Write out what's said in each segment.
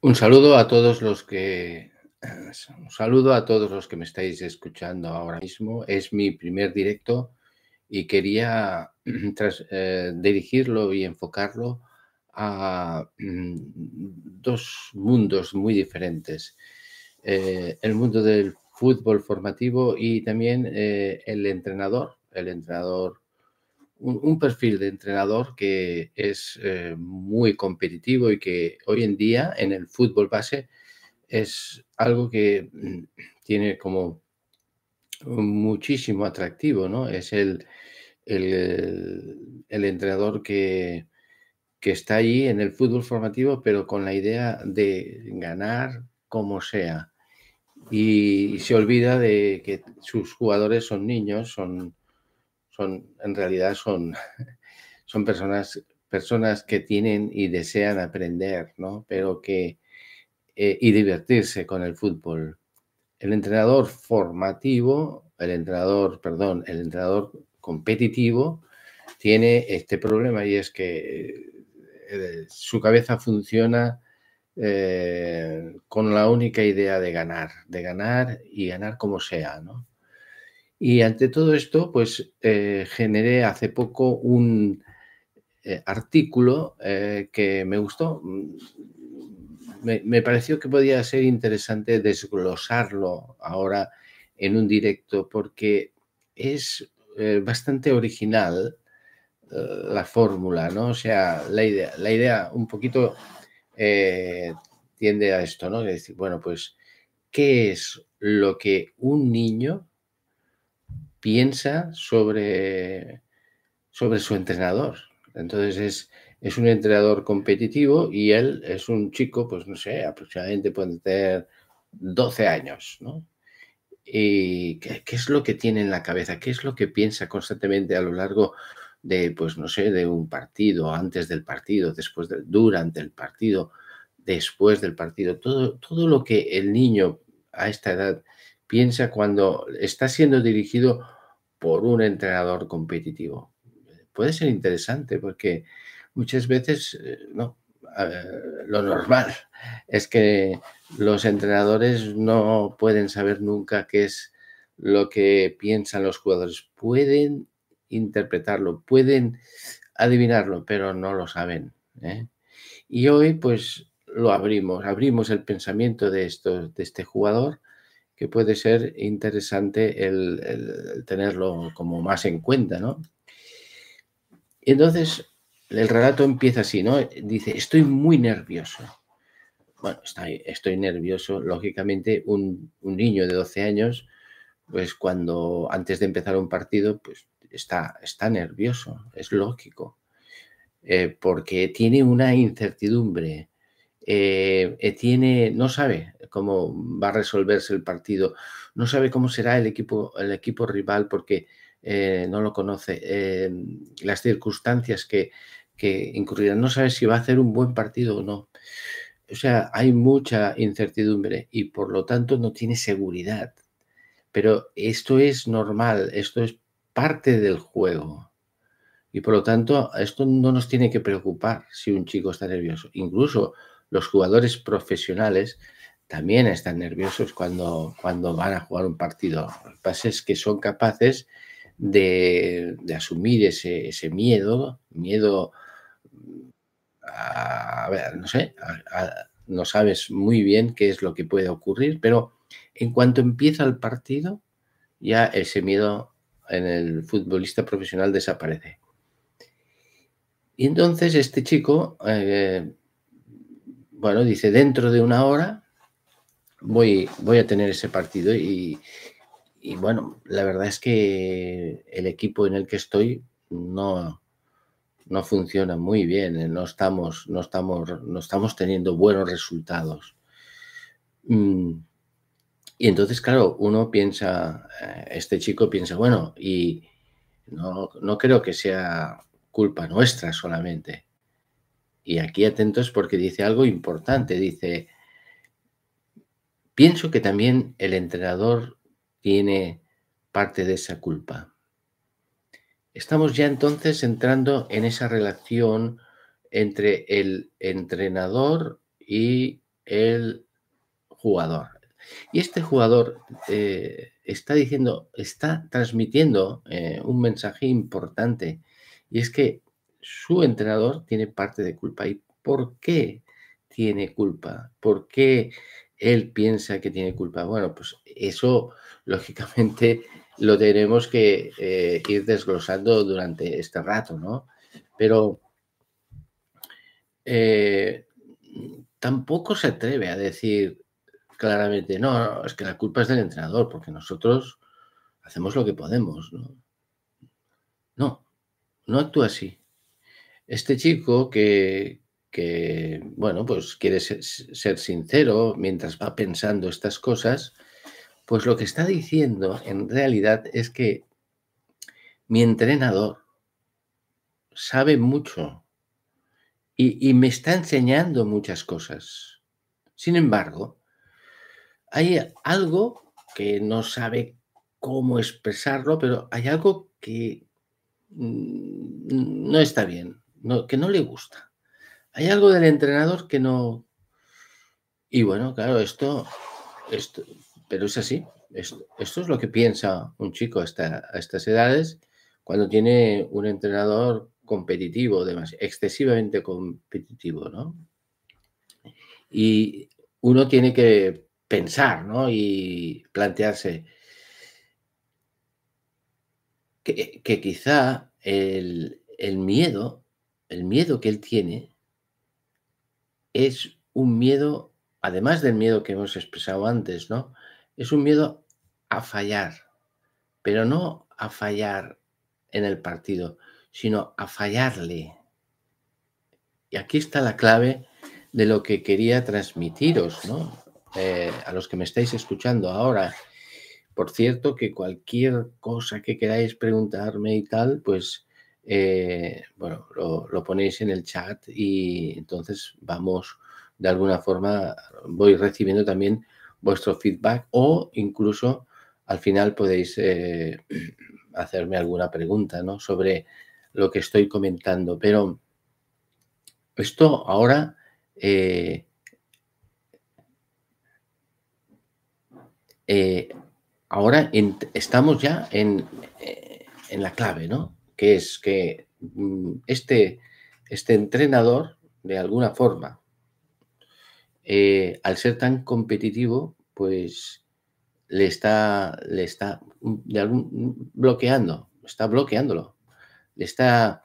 Un saludo a todos los que un saludo a todos los que me estáis escuchando ahora mismo. Es mi primer directo y quería tras, eh, dirigirlo y enfocarlo a mm, dos mundos muy diferentes. Eh, el mundo del fútbol formativo y también eh, el entrenador, el entrenador un, perfil de entrenador que es eh, muy competitivo y que hoy en día en el fútbol base es algo que mm, tiene como muchísimo atractivo, ¿no? Es el, el, entrenador que, que está ahí en el fútbol formativo, pero con la idea de ganar como sea. Y se olvida de que sus jugadores son niños, son en realidad son, son personas, personas que tienen y desean aprender, ¿no? Pero que, eh, y divertirse con el fútbol. El entrenador formativo, el entrenador, perdón, el entrenador competitivo tiene este problema y es que eh, su cabeza funciona eh, con la única idea de ganar, de ganar y ganar como sea, ¿no? Y ante todo esto, pues eh, generé hace poco un eh, artículo eh, que me gustó. Mm, me, pareció que podía ser interesante desglosarlo ahora en un directo porque es bastante original la fórmula, ¿no? O sea, la idea, la idea un poquito tiende a esto, ¿no? De decir, bueno, pues, ¿qué es lo que un niño piensa sobre, sobre su entrenador. Entonces es, es, un entrenador competitivo y él es un chico, pues no sé, aproximadamente puede tener 12 años, ¿no? ¿Y qué, es lo que tiene en la cabeza? ¿Qué es lo que piensa constantemente a lo largo de, pues no sé, de un partido, antes del partido, después del, durante el partido, después del partido? Todo, todo lo que el niño a esta edad piensa cuando está siendo dirigido por un entrenador competitivo. Puede ser interesante porque muchas veces, eh, no, lo normal es que los entrenadores no pueden saber nunca qué es lo que piensan los jugadores. Pueden interpretarlo, pueden adivinarlo, pero no lo saben. ¿eh? Y hoy, pues, lo abrimos, abrimos el pensamiento de, esto, de este jugador que puede ser interesante el, tenerlo como más en cuenta, ¿no? Entonces el relato empieza así, ¿no? Dice, estoy muy nervioso. Bueno, estoy, estoy nervioso. Lógicamente, un, niño de 12 años, pues cuando antes de empezar un partido, pues está, está nervioso, es lógico, eh, porque tiene una incertidumbre, eh, eh, tiene, no sabe cómo va a resolverse el partido, no sabe cómo será el equipo, el equipo rival porque eh, no lo conoce, las circunstancias que, que incurrirán, no sabe si va a hacer un buen partido o no. O sea, hay mucha incertidumbre y por lo tanto no tiene seguridad. Pero esto es normal, esto es parte del juego. Y por lo tanto, esto no nos tiene que preocupar si un chico está nervioso. Incluso los jugadores profesionales también están nerviosos cuando, cuando van a jugar un partido. Lo que pasa es que son capaces de, asumir ese, miedo, miedo a, ver, no sé, no sabes muy bien qué es lo que puede ocurrir, pero en cuanto empieza el partido, ya ese miedo en el futbolista profesional desaparece. Y entonces este chico eh, bueno, dice, dentro de una hora voy, voy a tener ese partido y, bueno, la verdad es que el equipo en el que estoy no, no funciona muy bien, eh, no estamos, no, estamos, no estamos teniendo buenos resultados. Mm, y entonces, claro, uno piensa, eh, este chico piensa, bueno, y no, no creo que sea culpa nuestra solamente. Y aquí atentos porque dice algo importante. Dice, pienso que también el entrenador tiene parte de esa culpa. Estamos ya entonces entrando en esa relación entre el entrenador y el jugador. Y este jugador eh, está diciendo, está transmitiendo eh, un mensaje importante y es que su entrenador tiene parte de culpa. ¿Y por qué tiene culpa? ¿Por qué él piensa que tiene culpa? Bueno, pues eso lógicamente lo tenemos que eh, ir desglosando durante este rato, ¿no? Pero tampoco se atreve a decir claramente, no, es que la culpa es del entrenador, porque nosotros hacemos lo que podemos, ¿no? No, no actúa así. Este chico que, bueno, pues quiere ser, sincero mientras va pensando estas cosas, pues lo que está diciendo en realidad es que mi entrenador sabe mucho y, me está enseñando muchas cosas. Sin embargo, hay algo que no sabe cómo expresarlo, pero hay algo que mm, no está bien, que no le gusta. Hay algo del entrenador que no... Y bueno, claro, esto, esto pero es así. Esto, es lo que piensa un chico a estas edades cuando tiene un entrenador competitivo, excesivamente competitivo, ¿no? Y uno tiene que pensar, ¿no? Y plantearse que, quizá el, el miedo, el miedo que él tiene, es un miedo, además del miedo que hemos expresado antes, ¿no? Es un miedo a fallar, pero no a fallar en el partido, sino a fallarle. Y aquí está la clave de lo que quería transmitiros, ¿no? Eh, a los que me estáis escuchando ahora. Por cierto, que cualquier cosa que queráis preguntarme y tal, pues, eh, bueno, lo, ponéis en el chat y entonces vamos, de alguna forma, voy recibiendo también vuestro feedback o incluso al final podéis eh, hacerme alguna pregunta, ¿no? Sobre lo que estoy comentando. Pero esto ahora eh, ahora estamos ya en, en, la clave, ¿no? Que es que mm, este, este entrenador, de alguna forma, al ser tan competitivo, pues le está, le está mm, de algún, bloqueando, está bloqueándolo le está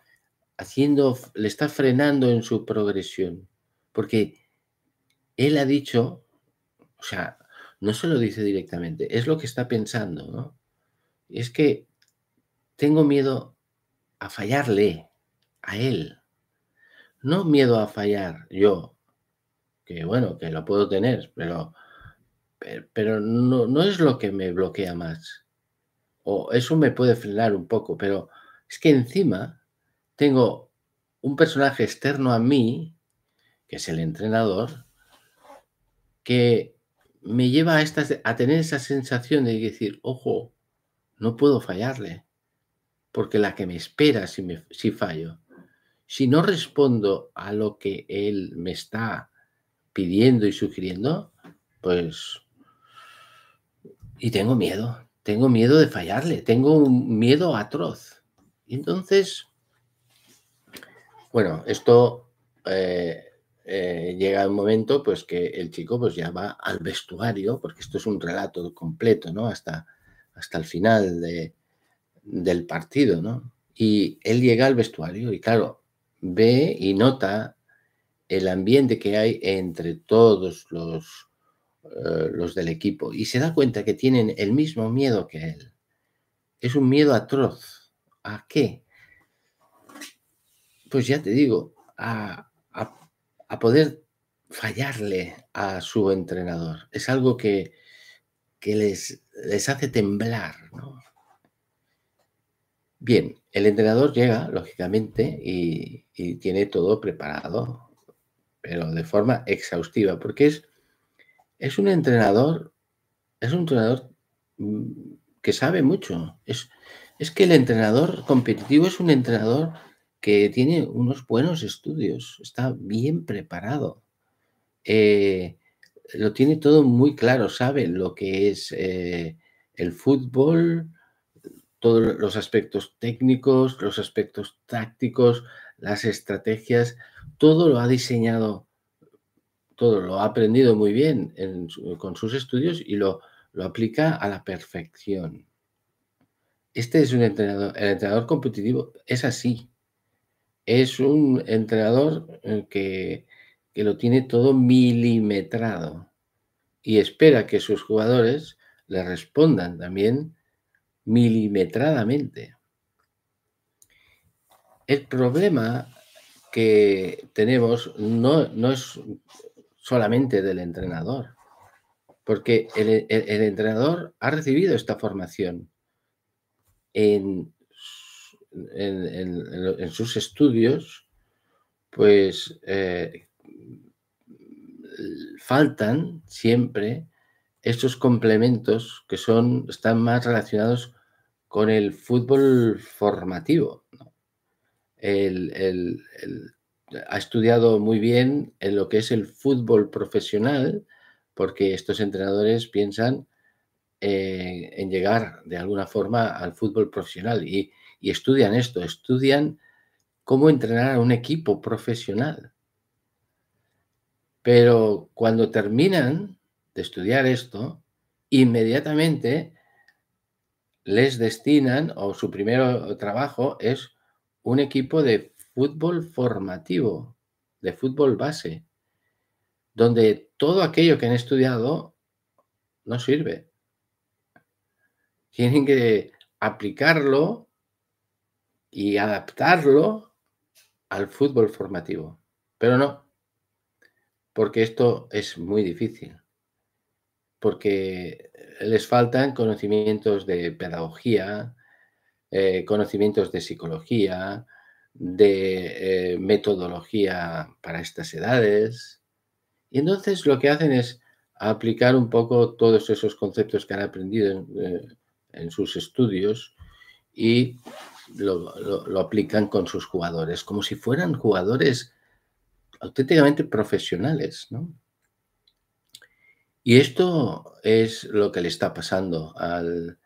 haciendo, le está frenando en su progresión. Porque él ha dicho, o sea, no se lo dice directamente, es lo que está pensando, ¿no? Es que tengo miedo a fallarle a él. No miedo a fallar yo, que bueno, que lo puedo tener, pero, pero, no, no es lo que me bloquea más. O eso me puede frenar un poco, pero es que encima tengo un personaje externo a mí, que es el entrenador, que me lleva a, a tener esa sensación de decir, ojo, no puedo fallarle, porque la que me espera si, me, si fallo, si no respondo a lo que él me está pidiendo y sugiriendo, pues... Y tengo miedo, tengo miedo de fallarle, tengo un miedo atroz. Y entonces, bueno, esto eh, eh, llega un momento pues que el chico pues ya va al vestuario, porque esto es un relato completo, ¿no? Hasta, hasta el final de, del partido, ¿no? Y él llega al vestuario y claro, ve y nota el ambiente que hay entre todos los, eh, los del equipo y se da cuenta que tienen el mismo miedo que él. Es un miedo atroz ¿A qué? Pues ya te digo, a, poder fallarle a su entrenador. Es algo que, les, les, hace temblar. Bien, el entrenador llega, lógicamente, y, tiene todo preparado, pero de forma exhaustiva, porque es, es un entrenador, es un entrenador mm, que sabe mucho. Es, es que el entrenador competitivo es un entrenador que tiene unos buenos estudios, está bien preparado. Eh, lo tiene todo muy claro, sabe lo que es eh, el fútbol, todos los aspectos técnicos, los aspectos tácticos, las estrategias, todo lo ha diseñado, todo lo ha aprendido muy bien con sus estudios y lo, lo aplica a la perfección. Este es un entrenador, el entrenador competitivo es así. Es un entrenador eh, que, que lo tiene todo milimetrado y espera que sus jugadores le respondan también milimetradamente. El problema que tenemos no, no es solamente del entrenador, porque el, entrenador ha recibido esta formación en, en, sus estudios, pues eh, faltan siempre estos complementos que son, están más relacionados con el fútbol formativo. ha estudiado muy bien en lo que es el fútbol profesional, porque estos entrenadores piensan eh, en llegar de alguna forma al fútbol profesional y, y estudian esto, estudian cómo entrenar a un equipo profesional. Pero cuando terminan de estudiar esto, inmediatamente les destinan, o su primer trabajo es un equipo de fútbol formativo, de fútbol base, donde todo aquello que han estudiado no sirve. Tienen que aplicarlo y adaptarlo al fútbol formativo. Pero no, porque esto es muy difícil, porque les faltan conocimientos de pedagogía, eh, conocimientos de psicología, de eh, metodología para estas edades. Y entonces lo que hacen es aplicar un poco todos esos conceptos que han aprendido en, eh, sus estudios y lo, lo, aplican con sus jugadores, como si fueran jugadores auténticamente profesionales, ¿no? Y esto es lo que le está pasando al,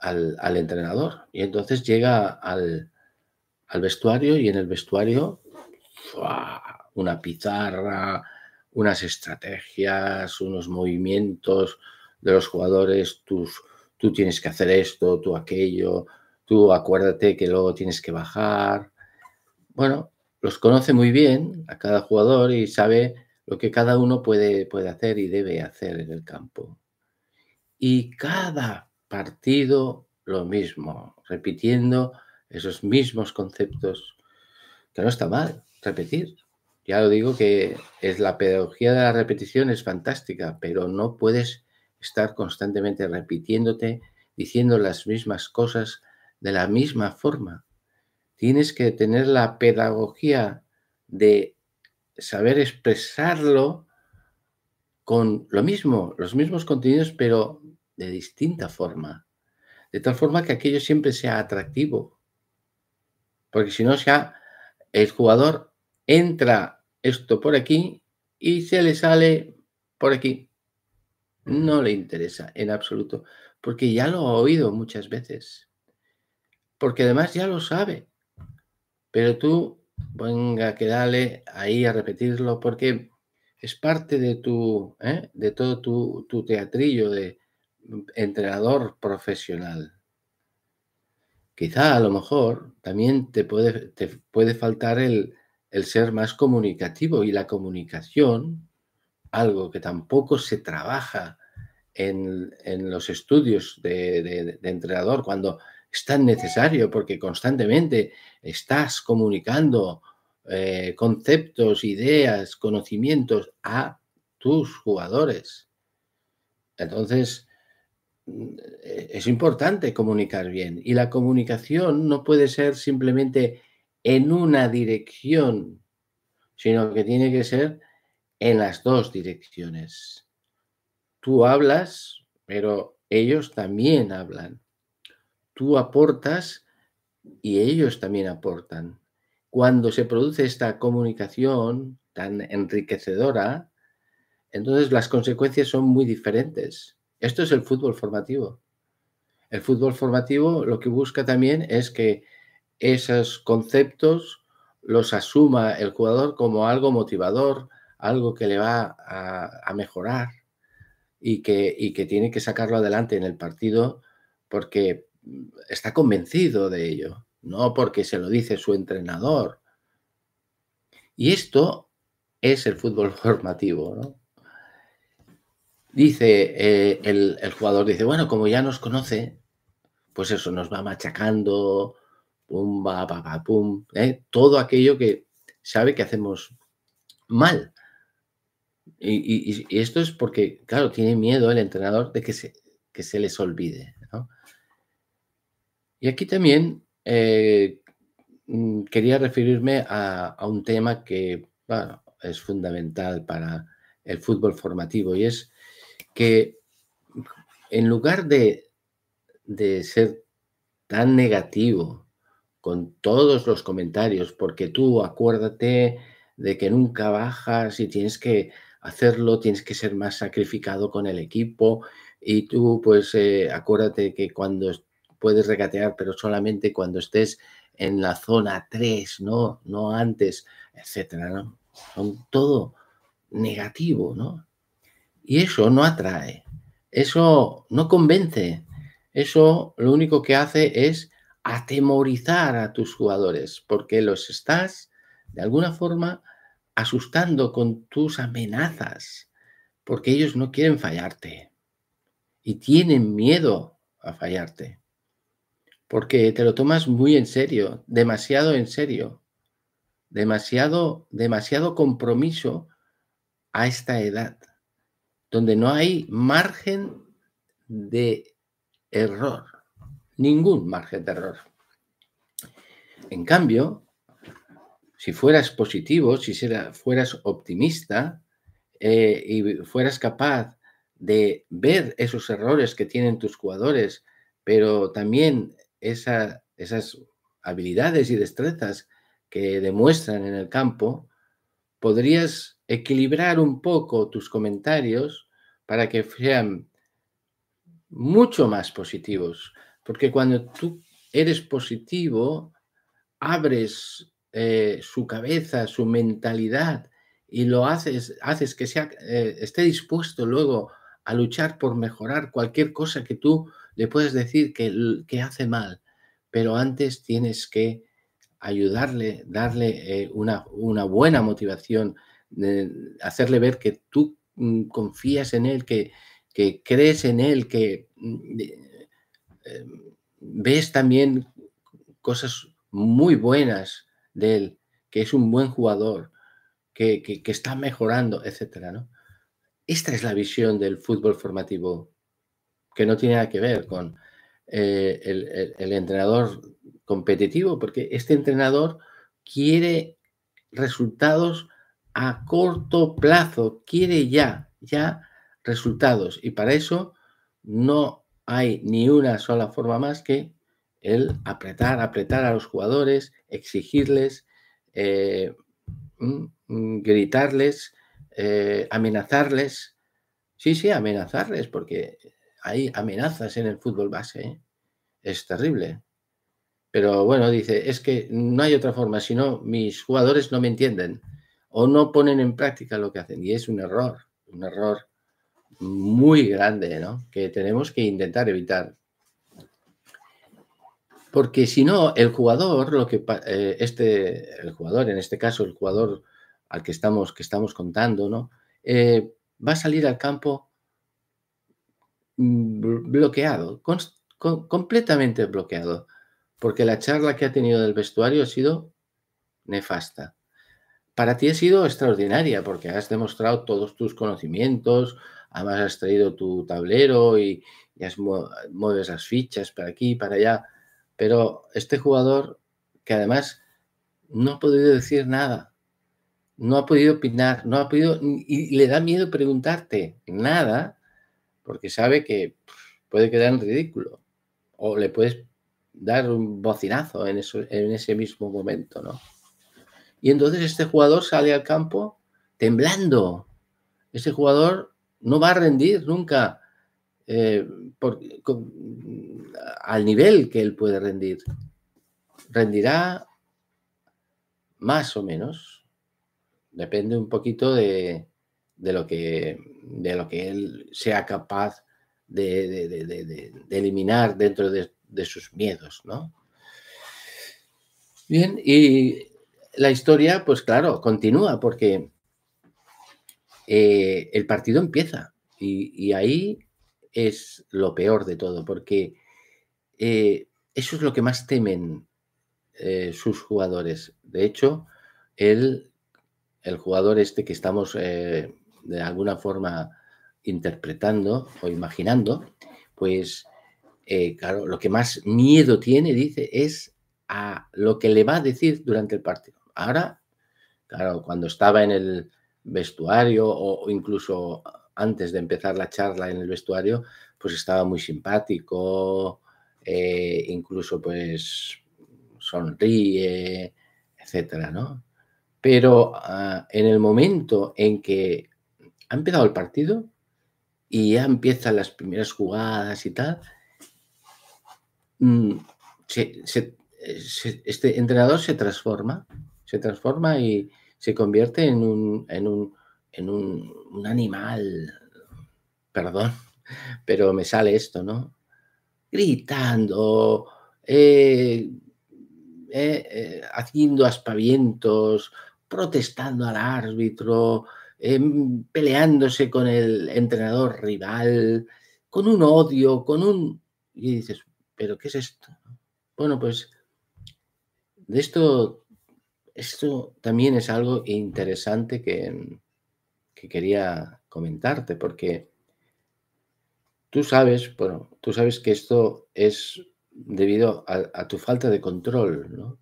al, entrenador. Y entonces llega al, al, vestuario y en el vestuario una pizarra, unas estrategias, unos movimientos de los jugadores, tú tienes que hacer esto, tú aquello, tú acuérdate que luego tienes que bajar. Bueno, los conoce muy bien a cada jugador y sabe lo que cada uno puede, puede hacer y debe hacer en el campo. Y cada partido lo mismo, repitiendo esos mismos conceptos, que no está mal repetir. Ya lo digo que es la pedagogía de la repetición es fantástica, pero no puedes estar constantemente repitiéndote, diciendo las mismas cosas de la misma forma tienes que tener la pedagogía de saber expresarlo con lo mismo, los mismos contenidos, pero de distinta forma. De tal forma que aquello siempre sea atractivo. Porque si no, ya el jugador entra esto por aquí y se le sale por aquí. No le interesa en absoluto, porque ya lo ha oído muchas veces. Porque además ya lo sabe. Pero tú, venga, que dale ahí a repetirlo porque es parte de tu, ¿eh? de todo tu, teatrillo de entrenador profesional. Quizá a lo mejor también te puede, te puede faltar el, ser más comunicativo y la comunicación, algo que tampoco se trabaja en, los estudios de, de entrenador, cuando es tan necesario porque constantemente estás comunicando eh, conceptos, ideas, conocimientos a tus jugadores. Entonces, mm, es importante comunicar bien y la comunicación no puede ser simplemente en una dirección, sino que tiene que ser en las dos direcciones. Tú hablas, pero ellos también hablan tú aportas y ellos también aportan. Cuando se produce esta comunicación tan enriquecedora, entonces las consecuencias son muy diferentes. Esto es el fútbol formativo. El fútbol formativo lo que busca también es que esos conceptos los asuma el jugador como algo motivador, algo que le va a, mejorar y que, y que tiene que sacarlo adelante en el partido porque está convencido de ello, no porque se lo dice su entrenador. Y esto es el fútbol formativo, ¿no? Dice eh, el, jugador, dice, bueno, como ya nos conoce, pues eso, nos va machacando, pum, va, pa, pum, ¿eh? todo aquello que sabe que hacemos mal. Y, esto es porque, claro, tiene miedo el entrenador de que se les olvide. Y aquí también eh, mm, quería referirme a, un tema que es fundamental para el fútbol formativo y es que en lugar de, ser tan negativo con todos los comentarios, porque tú acuérdate de que nunca bajas y tienes que hacerlo, tienes que ser más sacrificado con el equipo y tú pues eh, acuérdate que cuando puedes regatear, pero solamente cuando estés en la zona 3, no, no antes, etcétera. Son todo negativo, ¿no? Y eso no atrae, eso no convence, eso lo único que hace es atemorizar a tus jugadores, porque los estás de alguna forma asustando con tus amenazas, porque ellos no quieren fallarte y tienen miedo a fallarte, porque te lo tomas muy en serio, demasiado en serio, demasiado, demasiado compromiso a esta edad donde no hay margen de error, ningún margen de error. En cambio, si fueras positivo, si fueras optimista eh, y fueras capaz de ver esos errores que tienen tus jugadores, pero también esas habilidades y destrezas que demuestran en el campo, podrías equilibrar un poco tus comentarios para que sean mucho más positivos. Porque cuando tú eres positivo, abres eh, su cabeza, su mentalidad y lo haces, haces que sea, eh, esté dispuesto luego a luchar por mejorar cualquier cosa que tú le puedes decir que, que hace mal. Pero antes tienes que ayudarle, darle eh, una, una, buena motivación, hacerle ver que tú Mm, confías en Él, que, crees en Él, que mm, eh, ves también cosas muy buenas de Él, que es un buen jugador, que, está mejorando, etc. ¿no? Esta es la visión del fútbol formativo, que no tiene nada que ver con eh, el, entrenador competitivo, porque este entrenador quiere resultados a corto plazo, quiere ya, ya resultados. Y para eso no hay ni una sola forma más que el apretar, apretar a los jugadores, exigirles, eh, mm, mm, gritarles, eh, amenazarles. Sí, sí, amenazarles, porque hay amenazas en el fútbol base. ¿eh? Es terrible. Pero bueno, dice, es que no hay otra forma, si no, mis jugadores no me entienden o no ponen en práctica lo que hacen. Y es un error, un error muy grande, ¿no? Que tenemos que intentar evitar. Porque si no, el jugador, lo que eh, este, el jugador, en este caso, el jugador al que estamos, que estamos contando, ¿no? Eh, va a salir al campo bloqueado, completamente bloqueado, porque la charla que ha tenido del vestuario ha sido nefasta para ti ha sido extraordinaria porque has demostrado todos tus conocimientos, además has traído tu tablero y, has mueves las fichas para aquí y para allá. Pero este jugador que además no ha podido decir nada, no ha podido opinar, no ha podido, y le da miedo preguntarte nada, porque sabe que puede quedar en ridículo, o le puedes dar un bocinazo en, eso, en ese mismo momento, ¿no? Y entonces este jugador sale al campo temblando ese jugador no va a rendir nunca eh, al nivel que él puede rendir. Rendirá más o menos. Depende un poquito de, lo, que, de lo que él sea capaz de, eliminar dentro de, sus miedos, ¿no? Bien, y la historia, pues claro, continúa porque eh, el partido empieza y, ahí es lo peor de todo, porque eh, eso es lo que más temen eh, sus jugadores. De hecho, el, el jugador este que estamos de alguna forma interpretando o imaginando, pues claro, lo que más miedo tiene, dice, es a lo que le va a decir durante el partido. Ahora, claro, cuando estaba en el vestuario o, incluso antes de empezar la charla en el vestuario, pues estaba muy simpático, eh, incluso pues sonríe, etcétera, ¿no? Pero ah, en el momento en que ha empezado el partido y ya empiezan las primeras jugadas y tal, mm, este entrenador se transforma se transforma y se convierte en un, en un, en un, animal, perdón, pero me sale esto, ¿no? Gritando, eh, eh, eh, haciendo aspavientos, protestando al árbitro, em, peleándose con el entrenador rival, con un odio, con un... Y dices, ¿pero qué es esto? Bueno, pues de esto esto también es algo interesante que, quería comentarte, porque tú sabes, bueno, tú sabes que esto es debido a, tu falta de control,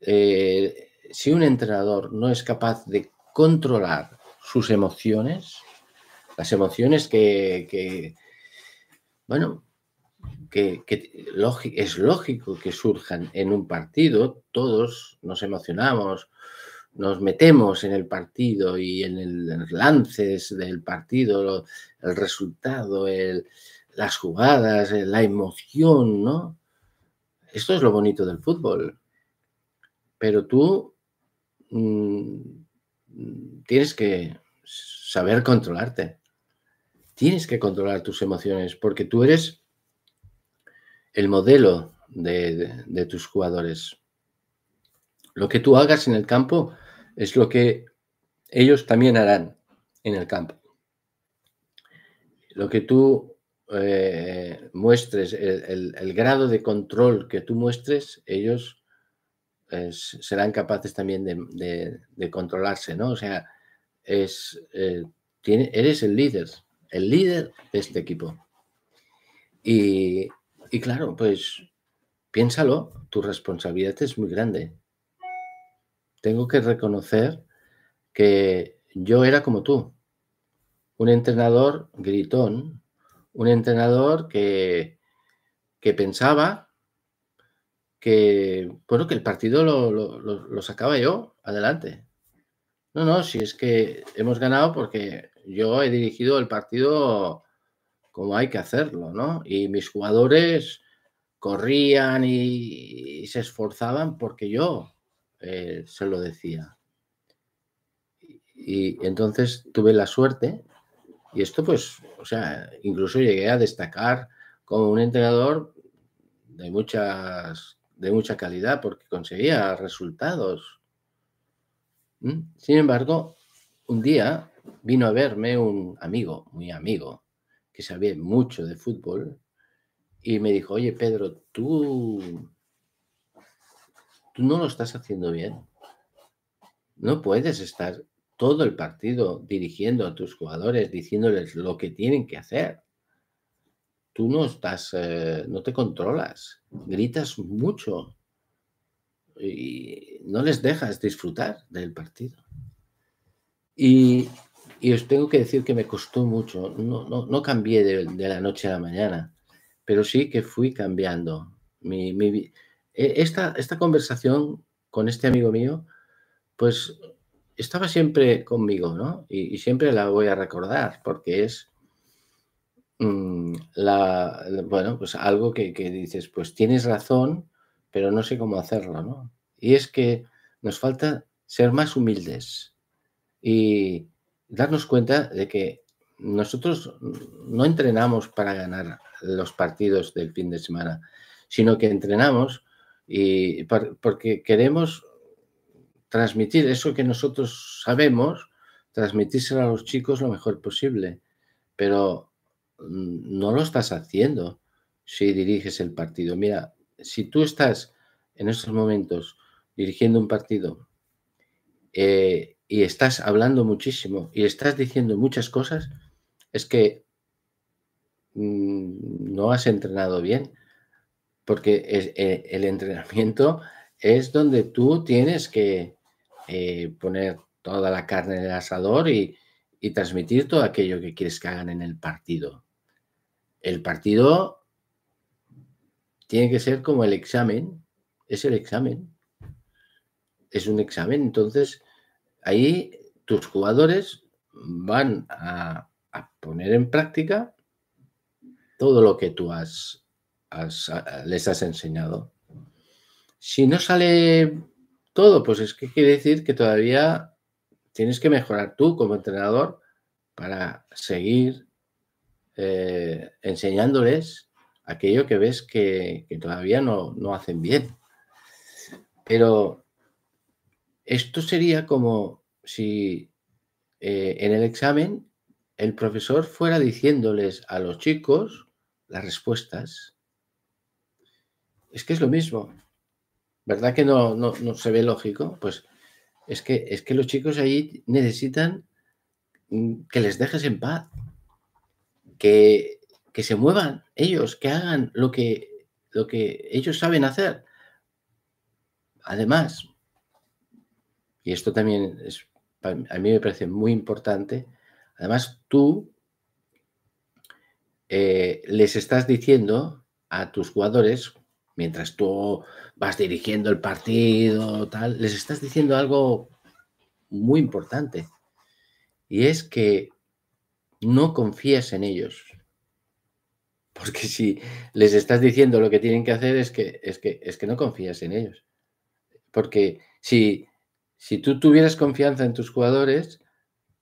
eh, si un entrenador no es capaz de controlar sus emociones, las emociones que bueno, que, es lógico que surjan en un partido, todos nos emocionamos, nos metemos en el partido y en los lances del partido, el resultado, las jugadas, la emoción, ¿no? Esto es lo bonito del fútbol. Pero tú mm, tienes que saber controlarte. Tienes que controlar tus emociones porque tú eres el modelo de, tus jugadores. Lo que tú hagas en el campo es lo que ellos también harán en el campo. Lo que tú eh, muestres, el, grado de control que tú muestres, ellos serán capaces también de, controlarse, ¿no? O sea, es, eh, eres el líder, el líder de este equipo. Y, claro, pues piénsalo, tu responsabilidad es muy grande. Tengo que reconocer que yo era como tú, un entrenador gritón, un entrenador que pensaba que, bueno, que el partido lo, lo, sacaba yo adelante. No, no, si es que hemos ganado porque yo he dirigido el partido como hay que hacerlo, ¿no? Y mis jugadores corrían y, se esforzaban porque yo eh, se lo decía. Y, entonces tuve la suerte, y esto pues, o sea, incluso llegué a destacar como un entrenador de muchas de mucha calidad porque conseguía resultados. ¿Mm? Sin embargo, un día vino a verme un amigo, muy amigo, que sabía mucho de fútbol, y me dijo, oye Pedro, tú, tú no lo estás haciendo bien. No puedes estar todo el partido dirigiendo a tus jugadores, diciéndoles lo que tienen que hacer. Tú no estás, eh, no te controlas, gritas mucho y no les dejas disfrutar del partido. Y y os tengo que decir que me costó mucho. No, no, no cambié de, la noche a la mañana, pero sí que fui cambiando. Mi, mi, e, esta, esta conversación con este amigo mío, pues estaba siempre conmigo, ¿no? Y, siempre la voy a recordar porque es la, bueno, pues algo que, dices, pues tienes razón, pero no sé cómo hacerlo, ¿no? Y es que nos falta ser más humildes y darnos cuenta de que nosotros no entrenamos para ganar los partidos del fin de semana, sino que entrenamos y porque queremos transmitir eso que nosotros sabemos, transmitírselo a los chicos lo mejor posible. Pero mm, no lo estás haciendo si diriges el partido. Mira, si tú estás en estos momentos dirigiendo un partido eh, y estás hablando muchísimo y estás diciendo muchas cosas, es que mm, no has entrenado bien, porque eh, el entrenamiento es donde tú tienes que eh, poner toda la carne en el asador y, transmitir todo aquello que quieres que hagan en el partido. El partido tiene que ser como el examen, es el examen. Es un examen, entonces ahí tus jugadores van a, poner en práctica todo lo que tú has, les has enseñado. Si no sale todo, pues es que quiere decir que todavía tienes que mejorar tú como entrenador para seguir eh, enseñándoles aquello que ves que, todavía no, hacen bien. Pero esto sería como si eh, en el examen el profesor fuera diciéndoles a los chicos las respuestas. Es que es lo mismo. ¿Verdad que no, no, se ve lógico? Pues es que, es que los chicos ahí necesitan mm, que les dejes en paz, que, que se muevan ellos, que hagan lo que, lo que ellos saben hacer. Además, y esto también es, a mí me parece muy importante, además tú eh, les estás diciendo a tus jugadores mientras tú vas dirigiendo el partido, tal, les estás diciendo algo muy importante. Y es que no confías en ellos. Porque si les estás diciendo lo que tienen que hacer es que, es que, es que no confías en ellos. Porque si, si tú tuvieras confianza en tus jugadores,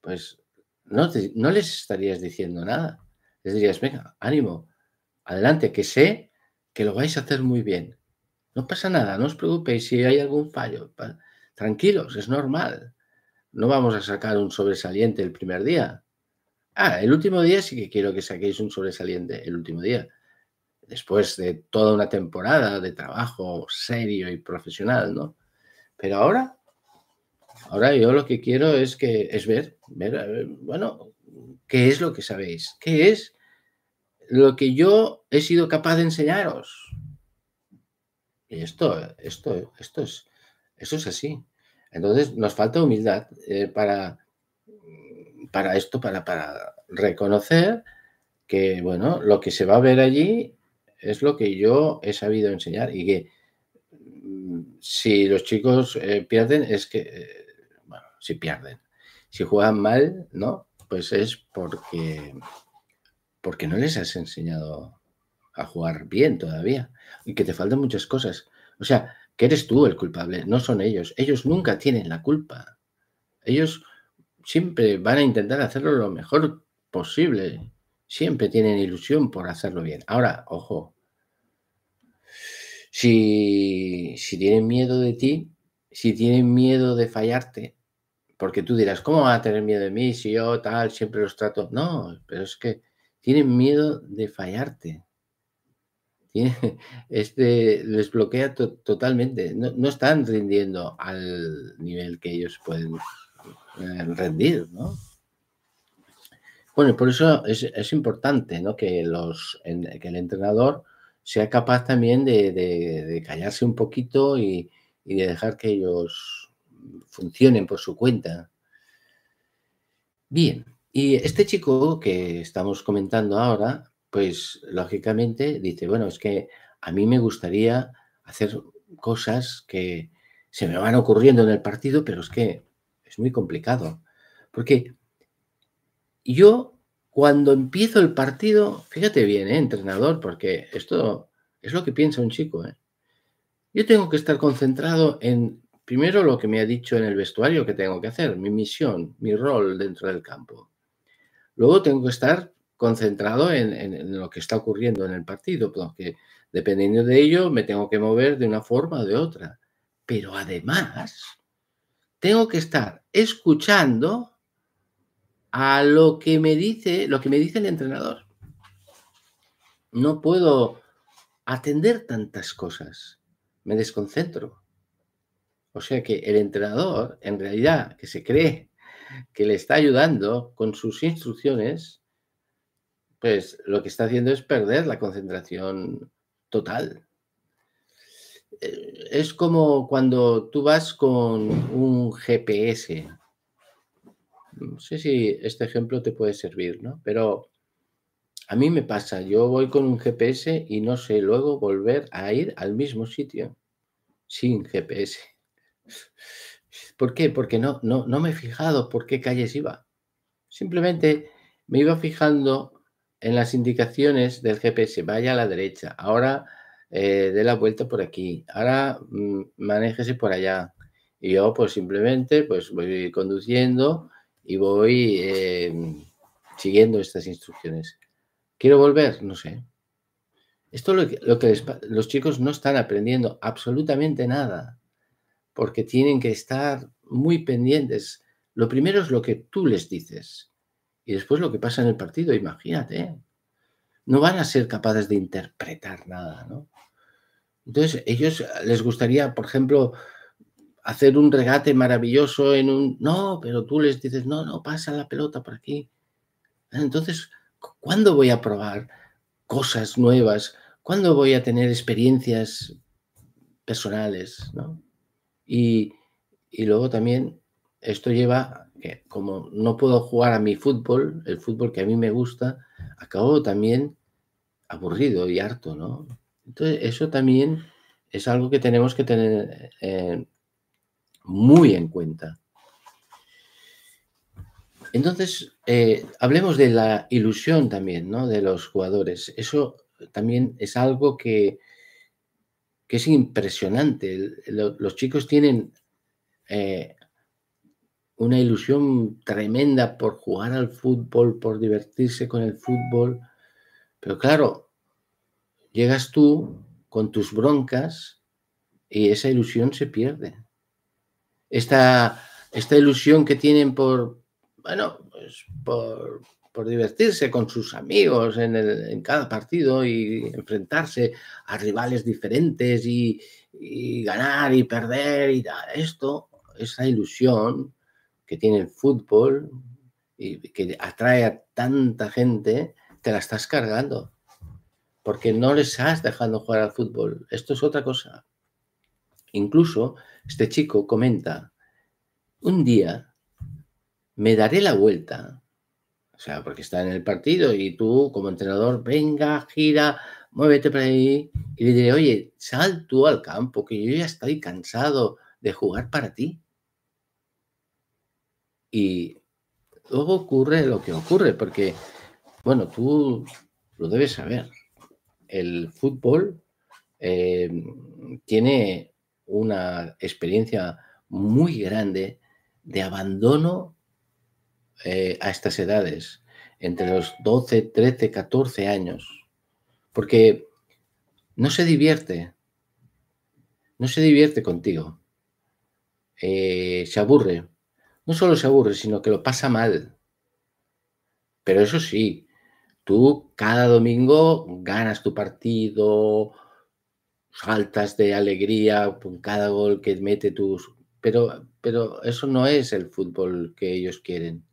pues no, no les estarías diciendo nada. Les dirías, venga, ánimo, adelante, que sé que lo vais a hacer muy bien. No pasa nada, no os preocupéis si hay algún fallo. Tranquilos, es normal. No vamos a sacar un sobresaliente el primer día. Ah, el último día sí que quiero que saquéis un sobresaliente, el último día. Después de toda una temporada de trabajo serio y profesional, ¿no? Pero ahora, ahora yo lo que quiero es que es ver, ver, bueno, qué es lo que sabéis, qué es lo que yo he sido capaz de enseñaros. Y esto, esto, esto es, eso es así. Entonces nos falta humildad eh, para, para esto, para, para reconocer que, bueno, lo que se va a ver allí es lo que yo he sabido enseñar y que mm, si los chicos eh, pierden es que, eh, bueno, si pierden, si juegan mal, ¿no? Pues es porque porque no les has enseñado a jugar bien todavía y que te faltan muchas cosas. O sea, que eres tú el culpable, no son ellos. Ellos nunca tienen la culpa. Ellos siempre van a intentar hacerlo lo mejor posible. Siempre tienen ilusión por hacerlo bien. Ahora, ojo, si, si tienen miedo de ti, si tienen miedo de fallarte, porque tú dirás, ¿cómo van a tener miedo de mí si yo tal siempre los trato? No, pero es que tienen miedo de fallarte. Este les bloquea totalmente. No, están rindiendo al nivel que ellos pueden rendir, ¿no? Bueno, por eso es, importante ¿no? que, los, que el entrenador sea capaz también de, callarse un poquito y, y, de dejar que ellos funcionen por su cuenta. Bien, y este chico que estamos comentando ahora, pues lógicamente dice, bueno, es que a mí me gustaría hacer cosas que se me van ocurriendo en el partido, pero es que es muy complicado. Porque yo cuando empiezo el partido, fíjate bien, ¿eh, entrenador, porque esto es lo que piensa un chico. ¿eh? Yo tengo que estar concentrado en, primero, lo que me ha dicho en el vestuario que tengo que hacer, mi misión, mi rol dentro del campo. Luego tengo que estar concentrado en, lo que está ocurriendo en el partido, porque dependiendo de ello me tengo que mover de una forma o de otra. Pero además, tengo que estar escuchando a lo que me dice, lo que me dice el entrenador. No puedo atender tantas cosas. Me desconcentro. O sea que el entrenador, en realidad, que se cree que le está ayudando con sus instrucciones, pues lo que está haciendo es perder la concentración total. Es como cuando tú vas con un GPS no sé si este ejemplo te puede servir, ¿no? Pero a mí me pasa, yo voy con un GPS y no sé luego volver a ir al mismo sitio sin GPS. ¿Por qué? Porque no, no, no me he fijado por qué calles iba. Simplemente me iba fijando en las indicaciones del GPS. Vaya a la derecha, ahora eh, dé la vuelta por aquí, ahora mm, manéjese por allá. Y yo pues simplemente pues voy conduciendo y voy em, siguiendo estas instrucciones. ¿Quiero volver? No sé. Esto lo que, lo que los chicos no están aprendiendo absolutamente nada, porque tienen que estar muy pendientes. Lo primero es lo que tú les dices y después lo que pasa en el partido, imagínate. No van a ser capaces de interpretar nada, ¿no? Entonces, ellos les gustaría, por ejemplo, hacer un regate maravilloso en un... No, pero tú les dices, no, no, pasa la pelota por aquí. Entonces, ¿cuándo voy a probar cosas nuevas? ¿Cuándo voy a tener experiencias personales? Y, y luego también esto lleva que como no puedo jugar a mi fútbol, el fútbol que a mí me gusta, acabo también aburrido y harto, ¿no? Entonces, eso también es algo que tenemos que tener eh, muy en cuenta. Entonces, eh, hablemos de la ilusión también, ¿no? De los jugadores. Eso también es algo que, que es impresionante. los chicos tienen eh, una ilusión tremenda por jugar al fútbol, por divertirse con el fútbol. Pero claro, llegas tú con tus broncas y esa ilusión se pierde esta, esta ilusión que tienen por, bueno, pues por, divertirse con sus amigos en, en, cada partido y enfrentarse a rivales diferentes y, ganar y perder y esto, esa ilusión que tiene el fútbol y que atrae a tanta gente, te la estás cargando. Porque no les estás dejando jugar al fútbol. Esto es otra cosa. Incluso este chico comenta, un día me daré la vuelta, o sea, porque está en el partido y tú como entrenador, venga, gira, muévete por ahí y le diré, oye, sal tú al campo, que yo ya estoy cansado de jugar para ti. Y luego ocurre lo que ocurre, porque, bueno, tú lo debes saber, el fútbol eh, tiene una experiencia muy grande de abandono eh, a estas edades, entre los 12, 13, 14 años, porque no se divierte, no se divierte contigo, eh, se aburre, no solo se aburre, sino que lo pasa mal. Pero eso sí, tú cada domingo ganas tu partido, saltas de alegría con cada gol que mete tus... Pero, pero eso no es el fútbol que ellos quieren.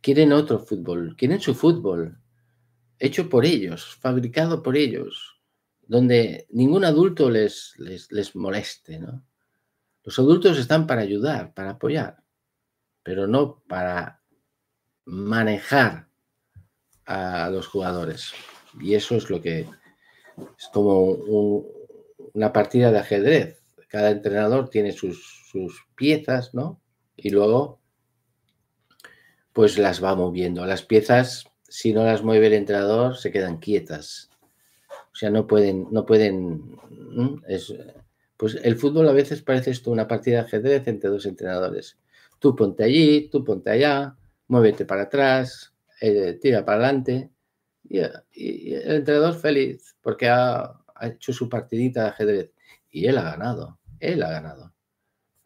Quieren otro fútbol, quieren su fútbol, hecho por ellos, fabricado por ellos, donde ningún adulto les, les, les moleste. ¿no? Los adultos están para ayudar, para apoyar, pero no para manejar a los jugadores. Y eso es lo que es como un, una partida de ajedrez. Cada entrenador tiene sus, piezas, ¿no? y luego pues las va moviendo. Las piezas, si no las mueve el entrenador, se quedan quietas. O sea, no pueden, no pueden. pues el fútbol a veces parece esto una partida de ajedrez entre dos entrenadores. Tú ponte allí, tú ponte allá, muévete para atrás, eh, tira para adelante. Y, el entrenador feliz porque ha, hecho su partidita de ajedrez. Y él ha ganado, él ha ganado.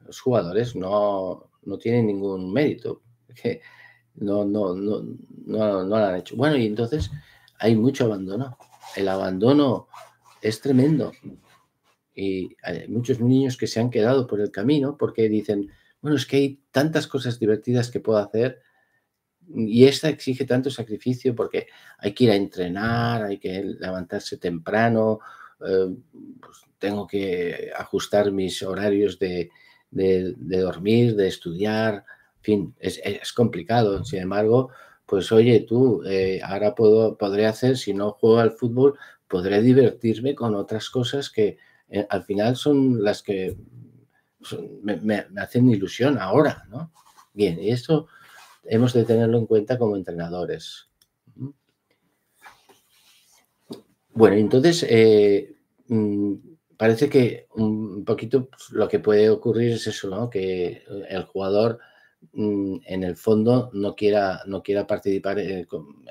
Los jugadores no, no tienen ningún mérito. Que no, no, no, no, no lo han hecho. Bueno, y entonces hay mucho abandono el abandono es tremendo. Y hay muchos niños que se han quedado por el camino porque dicen, bueno, es que hay tantas cosas divertidas que puedo hacer y esta exige tanto sacrificio porque hay que ir a entrenar, hay que levantarse temprano, eh, pues tengo que ajustar mis horarios de, dormir, de estudiar, en fin, es, es complicado. Sin embargo, pues oye, tú, eh, ahora puedo, podré hacer, si no juego al fútbol, podré divertirme con otras cosas que eh, al final son las que me, hacen ilusión ahora, ¿no? Bien, y esto hemos de tenerlo en cuenta como entrenadores. Bueno, entonces, eh, mm, parece que un poquito lo que puede ocurrir es eso, ¿no? Que el jugador Mm, en el fondo no quiera, no quiera participar eh,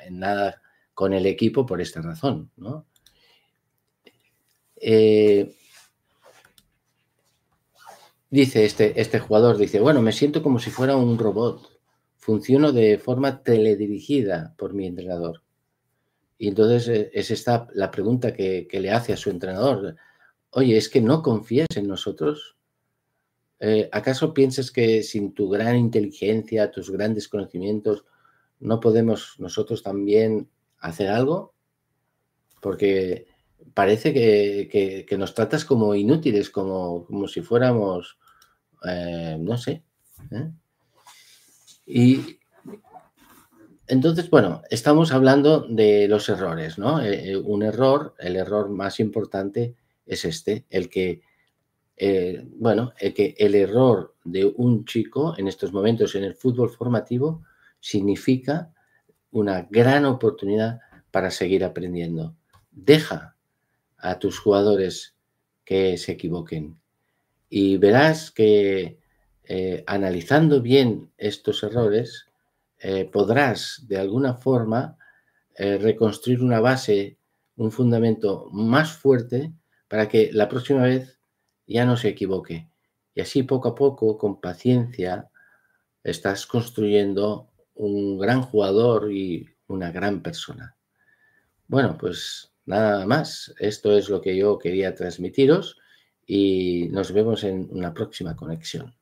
en nada con el equipo por esta razón. Eh, dice este, este jugador, dice, bueno, me siento como si fuera un robot, funciono de forma teledirigida por mi entrenador. Y entonces eh, es esta la pregunta que, que le hace a su entrenador. Oye, ¿es que no confías en nosotros? Eh, ¿Acaso piensas que sin tu gran inteligencia, tus grandes conocimientos, no podemos nosotros también hacer algo? Porque parece que, nos tratas como inútiles, como, como si fuéramos, eh, no sé. ¿eh? Y entonces, bueno, estamos hablando de los errores, ¿no? un error, el error más importante es este, el que eh, bueno, que el error de un chico en estos momentos en el fútbol formativo significa una gran oportunidad para seguir aprendiendo. Deja a tus jugadores que se equivoquen y verás que eh, analizando bien estos errores eh, podrás de alguna forma reconstruir una base, un fundamento más fuerte para que la próxima vez ya no se equivoque. Y así poco a poco, con paciencia, estás construyendo un gran jugador y una gran persona. Bueno, pues nada más. Esto es lo que yo quería transmitiros y nos vemos en una próxima conexión.